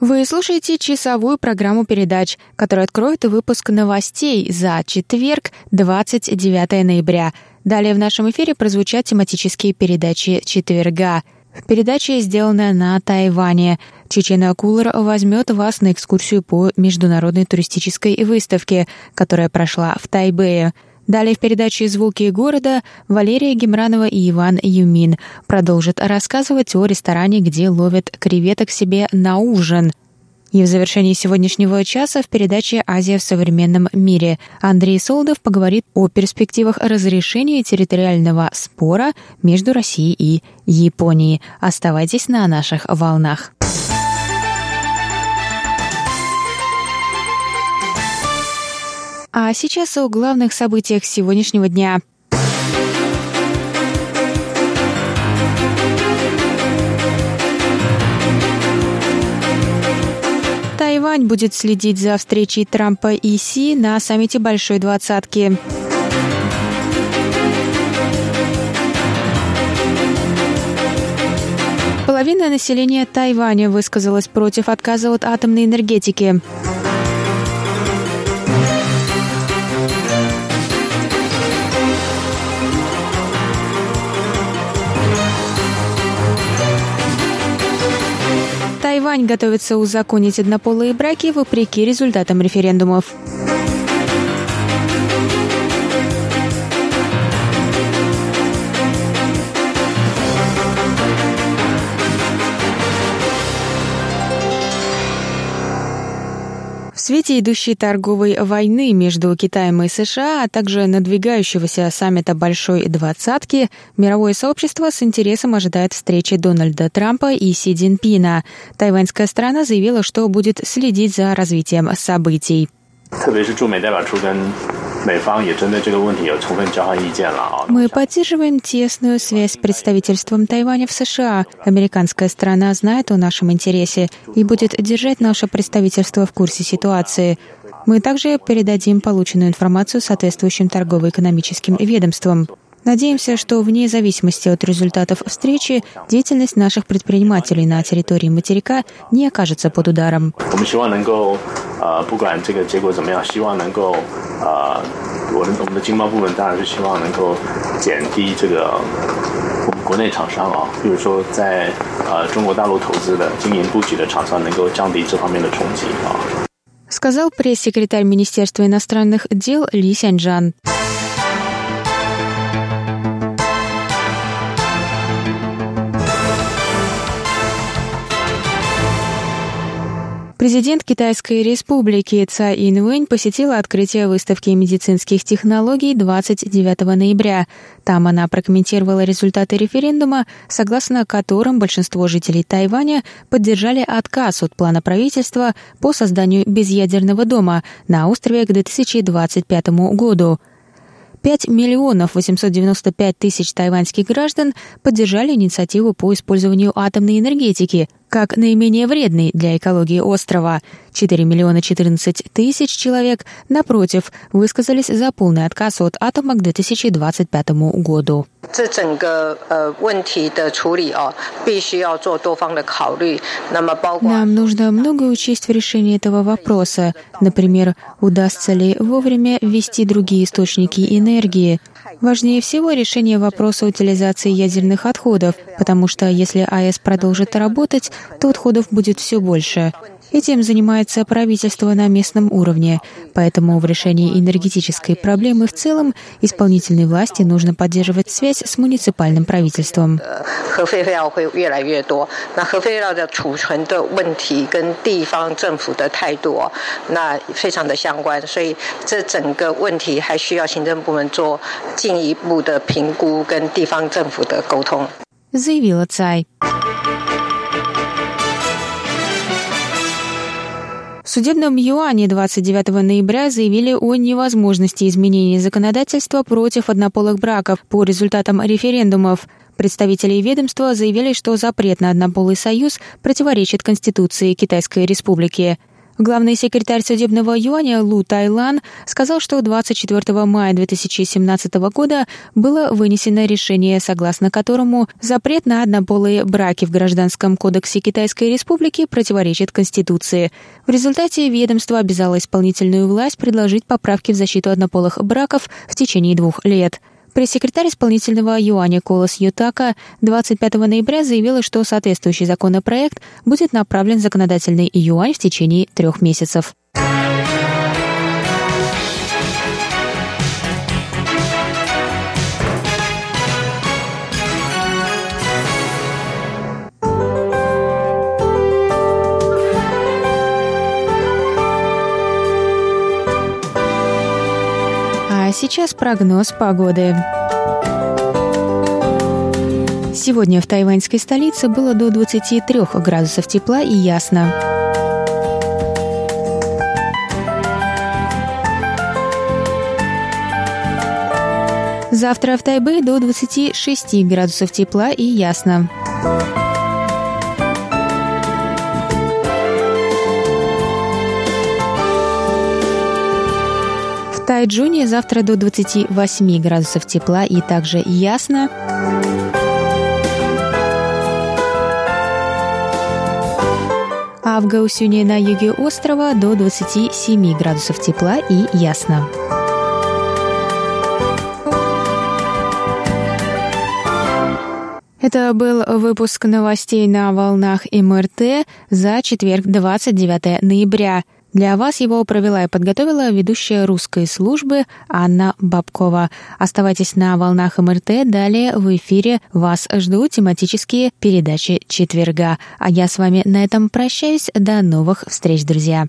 Вы слушаете часовую программу передач, которая откроет выпуск новостей за четверг, 29 ноября. Далее в нашем эфире прозвучат тематические передачи четверга. Передача сделана на Тайване. Чечена Кулер возьмет вас на экскурсию по международной туристической выставке, которая прошла в Тайбэе. Далее в передаче «Звуки города» Валерия Гемранова и Иван Юмин продолжат рассказывать о ресторане, где ловят креветок себе на ужин. И в завершении сегодняшнего часа в передаче «Азия в современном мире» Андрей Солдов поговорит о перспективах разрешения территориального спора между Россией и Японией. Оставайтесь на наших волнах. А сейчас о главных событиях сегодняшнего дня. Тайвань будет следить за встречей Трампа и Си на саммите Большой Двадцатки. Половина населения Тайваня высказалась против отказа от атомной энергетики. Тайвань готовится узаконить однополые браки вопреки результатам референдумов. свете идущей торговой войны между Китаем и США, а также надвигающегося саммита Большой Двадцатки, мировое сообщество с интересом ожидает встречи Дональда Трампа и Си Цзиньпина. Тайваньская страна заявила, что будет следить за развитием событий. 特别是驻美代表处跟 мы поддерживаем тесную связь с представительством Тайваня в США. Американская сторона знает о нашем интересе и будет держать наше представительство в курсе ситуации. Мы также передадим полученную информацию соответствующим торгово-экономическим ведомствам. Надеемся, что вне зависимости от результатов встречи деятельность наших предпринимателей на территории материка не окажется под ударом. Сказал пресс-секретарь Министерства иностранных дел Ли Сяньджан. Президент Китайской республики Цай Инвэнь посетила открытие выставки медицинских технологий 29 ноября. Там она прокомментировала результаты референдума, согласно которым большинство жителей Тайваня поддержали отказ от плана правительства по созданию безъядерного дома на острове к 2025 году. 5 миллионов 895 тысяч тайваньских граждан поддержали инициативу по использованию атомной энергетики как наименее вредной для экологии острова. 4 миллиона 14 тысяч человек, напротив, высказались за полный отказ от атома к 2025 году. Нам нужно много учесть в решении этого вопроса. Например, удастся ли вовремя ввести другие источники энергии, Важнее всего решение вопроса утилизации ядерных отходов, потому что если АЭС продолжит работать, то отходов будет все больше. Этим занимается правительство на местном уровне, поэтому в решении энергетической проблемы в целом исполнительной власти нужно поддерживать связь с муниципальным правительством. заявила Цай. Судебном юане 29 ноября заявили о невозможности изменения законодательства против однополых браков по результатам референдумов. Представители ведомства заявили, что запрет на однополый союз противоречит Конституции Китайской Республики. Главный секретарь судебного юаня Лу Тайлан сказал, что 24 мая 2017 года было вынесено решение, согласно которому запрет на однополые браки в Гражданском кодексе Китайской Республики противоречит Конституции. В результате ведомство обязало исполнительную власть предложить поправки в защиту однополых браков в течение двух лет. Пресс-секретарь исполнительного юаня Колос Ютака 25 ноября заявила, что соответствующий законопроект будет направлен в законодательный юань в течение трех месяцев. Сейчас прогноз погоды. Сегодня в тайваньской столице было до 23 градусов тепла и ясно. Завтра в Тайбе до 26 градусов тепла и ясно. Тайджуне завтра до 28 градусов тепла и также ясно. А в Гаусюне на юге острова до 27 градусов тепла и ясно. Это был выпуск новостей на волнах МРТ за четверг, 29 ноября. Для вас его провела и подготовила ведущая русской службы Анна Бабкова. Оставайтесь на волнах МРТ. Далее в эфире вас ждут тематические передачи четверга. А я с вами на этом прощаюсь. До новых встреч, друзья.